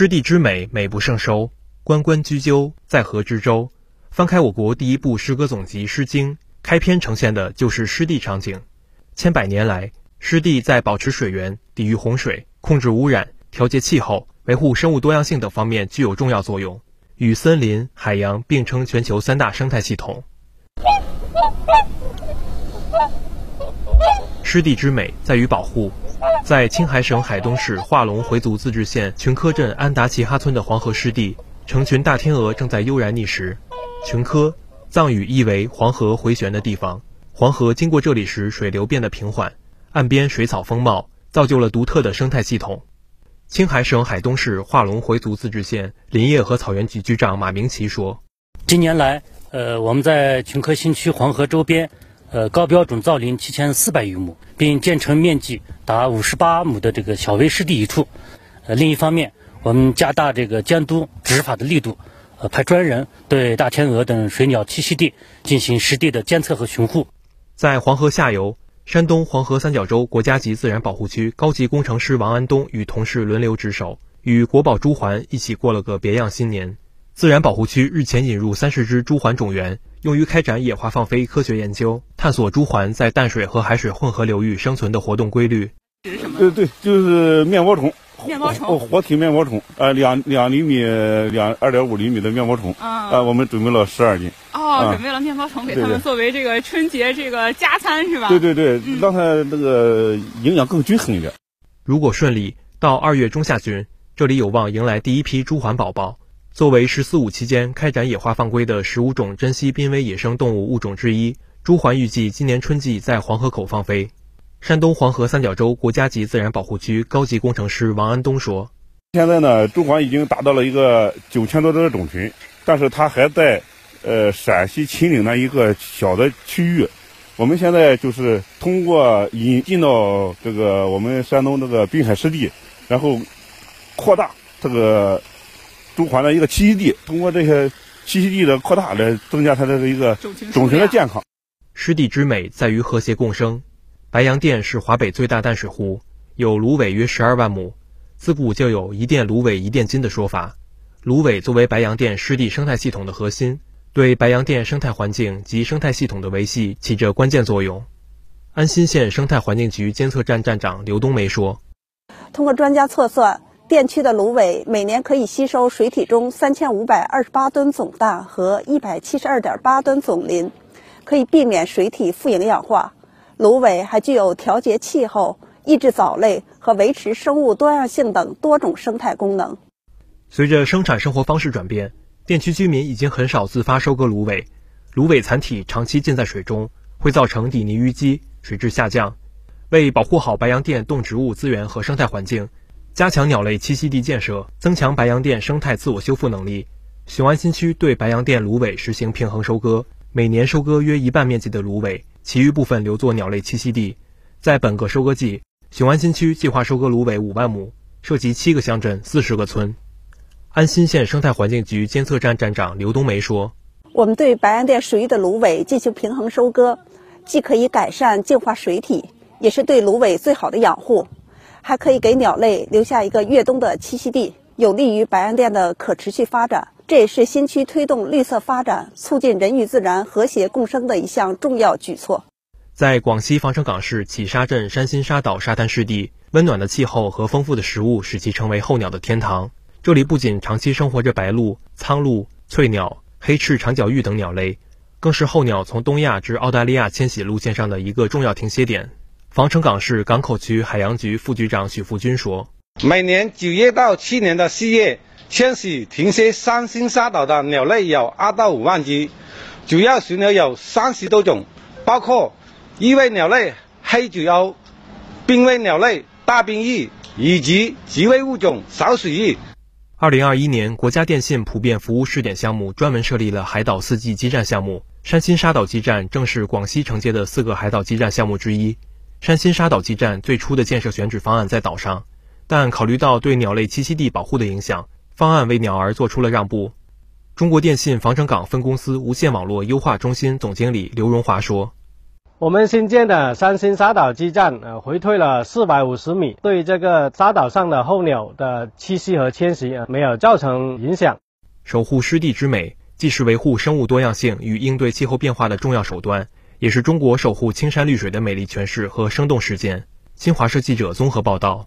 湿地之美，美不胜收。关关雎鸠，在河之洲。翻开我国第一部诗歌总集《诗经》，开篇呈现的就是湿地场景。千百年来，湿地在保持水源、抵御洪水、控制污染、调节气候、维护生物多样性等方面具有重要作用，与森林、海洋并称全球三大生态系统。湿地之美在于保护。在青海省海东市化龙回族自治县群科镇安达齐哈村的黄河湿地，成群大天鹅正在悠然觅食。群科，藏语意为黄河回旋的地方。黄河经过这里时，水流变得平缓，岸边水草丰茂，造就了独特的生态系统。青海省海东市化龙回族自治县林业和草原局局长马明奇说：“近年来，呃，我们在群科新区黄河周边。”呃，高标准造林七千四百余亩，并建成面积达五十八亩的这个小微湿地一处。呃，另一方面，我们加大这个监督执法的力度，呃，派专人对大天鹅等水鸟栖息地进行实地的监测和巡护。在黄河下游，山东黄河三角洲国家级自然保护区高级工程师王安东与同事轮流值守，与国宝朱鹮一起过了个别样新年。自然保护区日前引入三十只朱鹮种源。用于开展野化放飞科学研究，探索朱鹮在淡水和海水混合流域生存的活动规律。是什么？对对，就是面包虫。面包虫，活体面包虫，呃，两两厘米，两二点五厘米的面包虫。啊，呃，我们准备了十二斤。哦，准备了面包虫，给他们作为这个春节这个加餐是吧？对对对，让它那个营养更均衡一点。如果顺利，到二月中下旬，这里有望迎来第一批朱鹮宝宝。作为“十四五”期间开展野化放归的十五种珍稀濒危野生动物物种之一，朱鹮预计今年春季在黄河口放飞。山东黄河三角洲国家级自然保护区高级工程师王安东说：“现在呢，朱鹮已经达到了一个九千多只的种群，但是它还在呃陕西秦岭那一个小的区域。我们现在就是通过引进到这个我们山东这个滨海湿地，然后扩大这个。”朱鹮的一个栖息地，通过这些栖息地的扩大来增加它的一个种群的健康。湿地之美在于和谐共生。白洋淀是华北最大淡水湖，有芦苇约十二万亩。自古就有一淀芦苇一淀金的说法。芦苇作为白洋淀湿地生态系统的核心，对白洋淀生态环境及生态系统的维系起着关键作用。安新县生态环境局监测站站长刘冬梅说：“通过专家测算。”电区的芦苇每年可以吸收水体中三千五百二十八吨总氮和一百七十二点八吨总磷，可以避免水体富营养化。芦苇还具有调节气候、抑制藻类和维持生物多样性等多种生态功能。随着生产生活方式转变，电区居民已经很少自发收割芦苇。芦苇残体长期浸在水中，会造成底泥淤积、水质下降。为保护好白洋淀动植物资源和生态环境。加强鸟类栖息地建设，增强白洋淀生态自我修复能力。雄安新区对白洋淀芦苇实行平衡收割，每年收割约一半面积的芦苇，其余部分留作鸟类栖息地。在本个收割季，雄安新区计划收割芦苇五万亩，涉及七个乡镇、四十个村。安新县生态环境局监测站站长刘冬梅说：“我们对白洋淀水域的芦苇进行平衡收割，既可以改善净化水体，也是对芦苇最好的养护。”还可以给鸟类留下一个越冬的栖息地，有利于白洋淀的可持续发展。这也是新区推动绿色发展、促进人与自然和谐共生的一项重要举措。在广西防城港市企沙镇山心沙岛沙滩湿地，温暖的气候和丰富的食物使其成为候鸟的天堂。这里不仅长期生活着白鹭、苍鹭、翠鸟、黑翅长脚鹬等鸟类，更是候鸟从东亚至澳大利亚迁徙路线上的一个重要停歇点。防城港市港口区海洋局副局长许福军说：“每年九月到去年的四月，迁徙停歇三星沙岛的鸟类有二到五万只，主要水鸟有三十多种，包括异位鸟类黑嘴鸥、濒危鸟类大滨鹬以及极危物种少水鹬。”二零二一年，国家电信普遍服务试点项目专门设立了海岛四 G 基站项目，山新沙岛基站正是广西承接的四个海岛基站项目之一。山新沙岛基站最初的建设选址方案在岛上，但考虑到对鸟类栖息地保护的影响，方案为鸟儿做出了让步。中国电信防城港分公司无线网络优化中心总经理刘荣华说：“我们新建的三星沙岛基站，呃，回退了四百五十米，对这个沙岛上的候鸟的栖息和迁徙没有造成影响。守护湿地之美，既是维护生物多样性与应对气候变化的重要手段，也是中国守护青山绿水的美丽诠释和生动实践。新华社记者综合报道。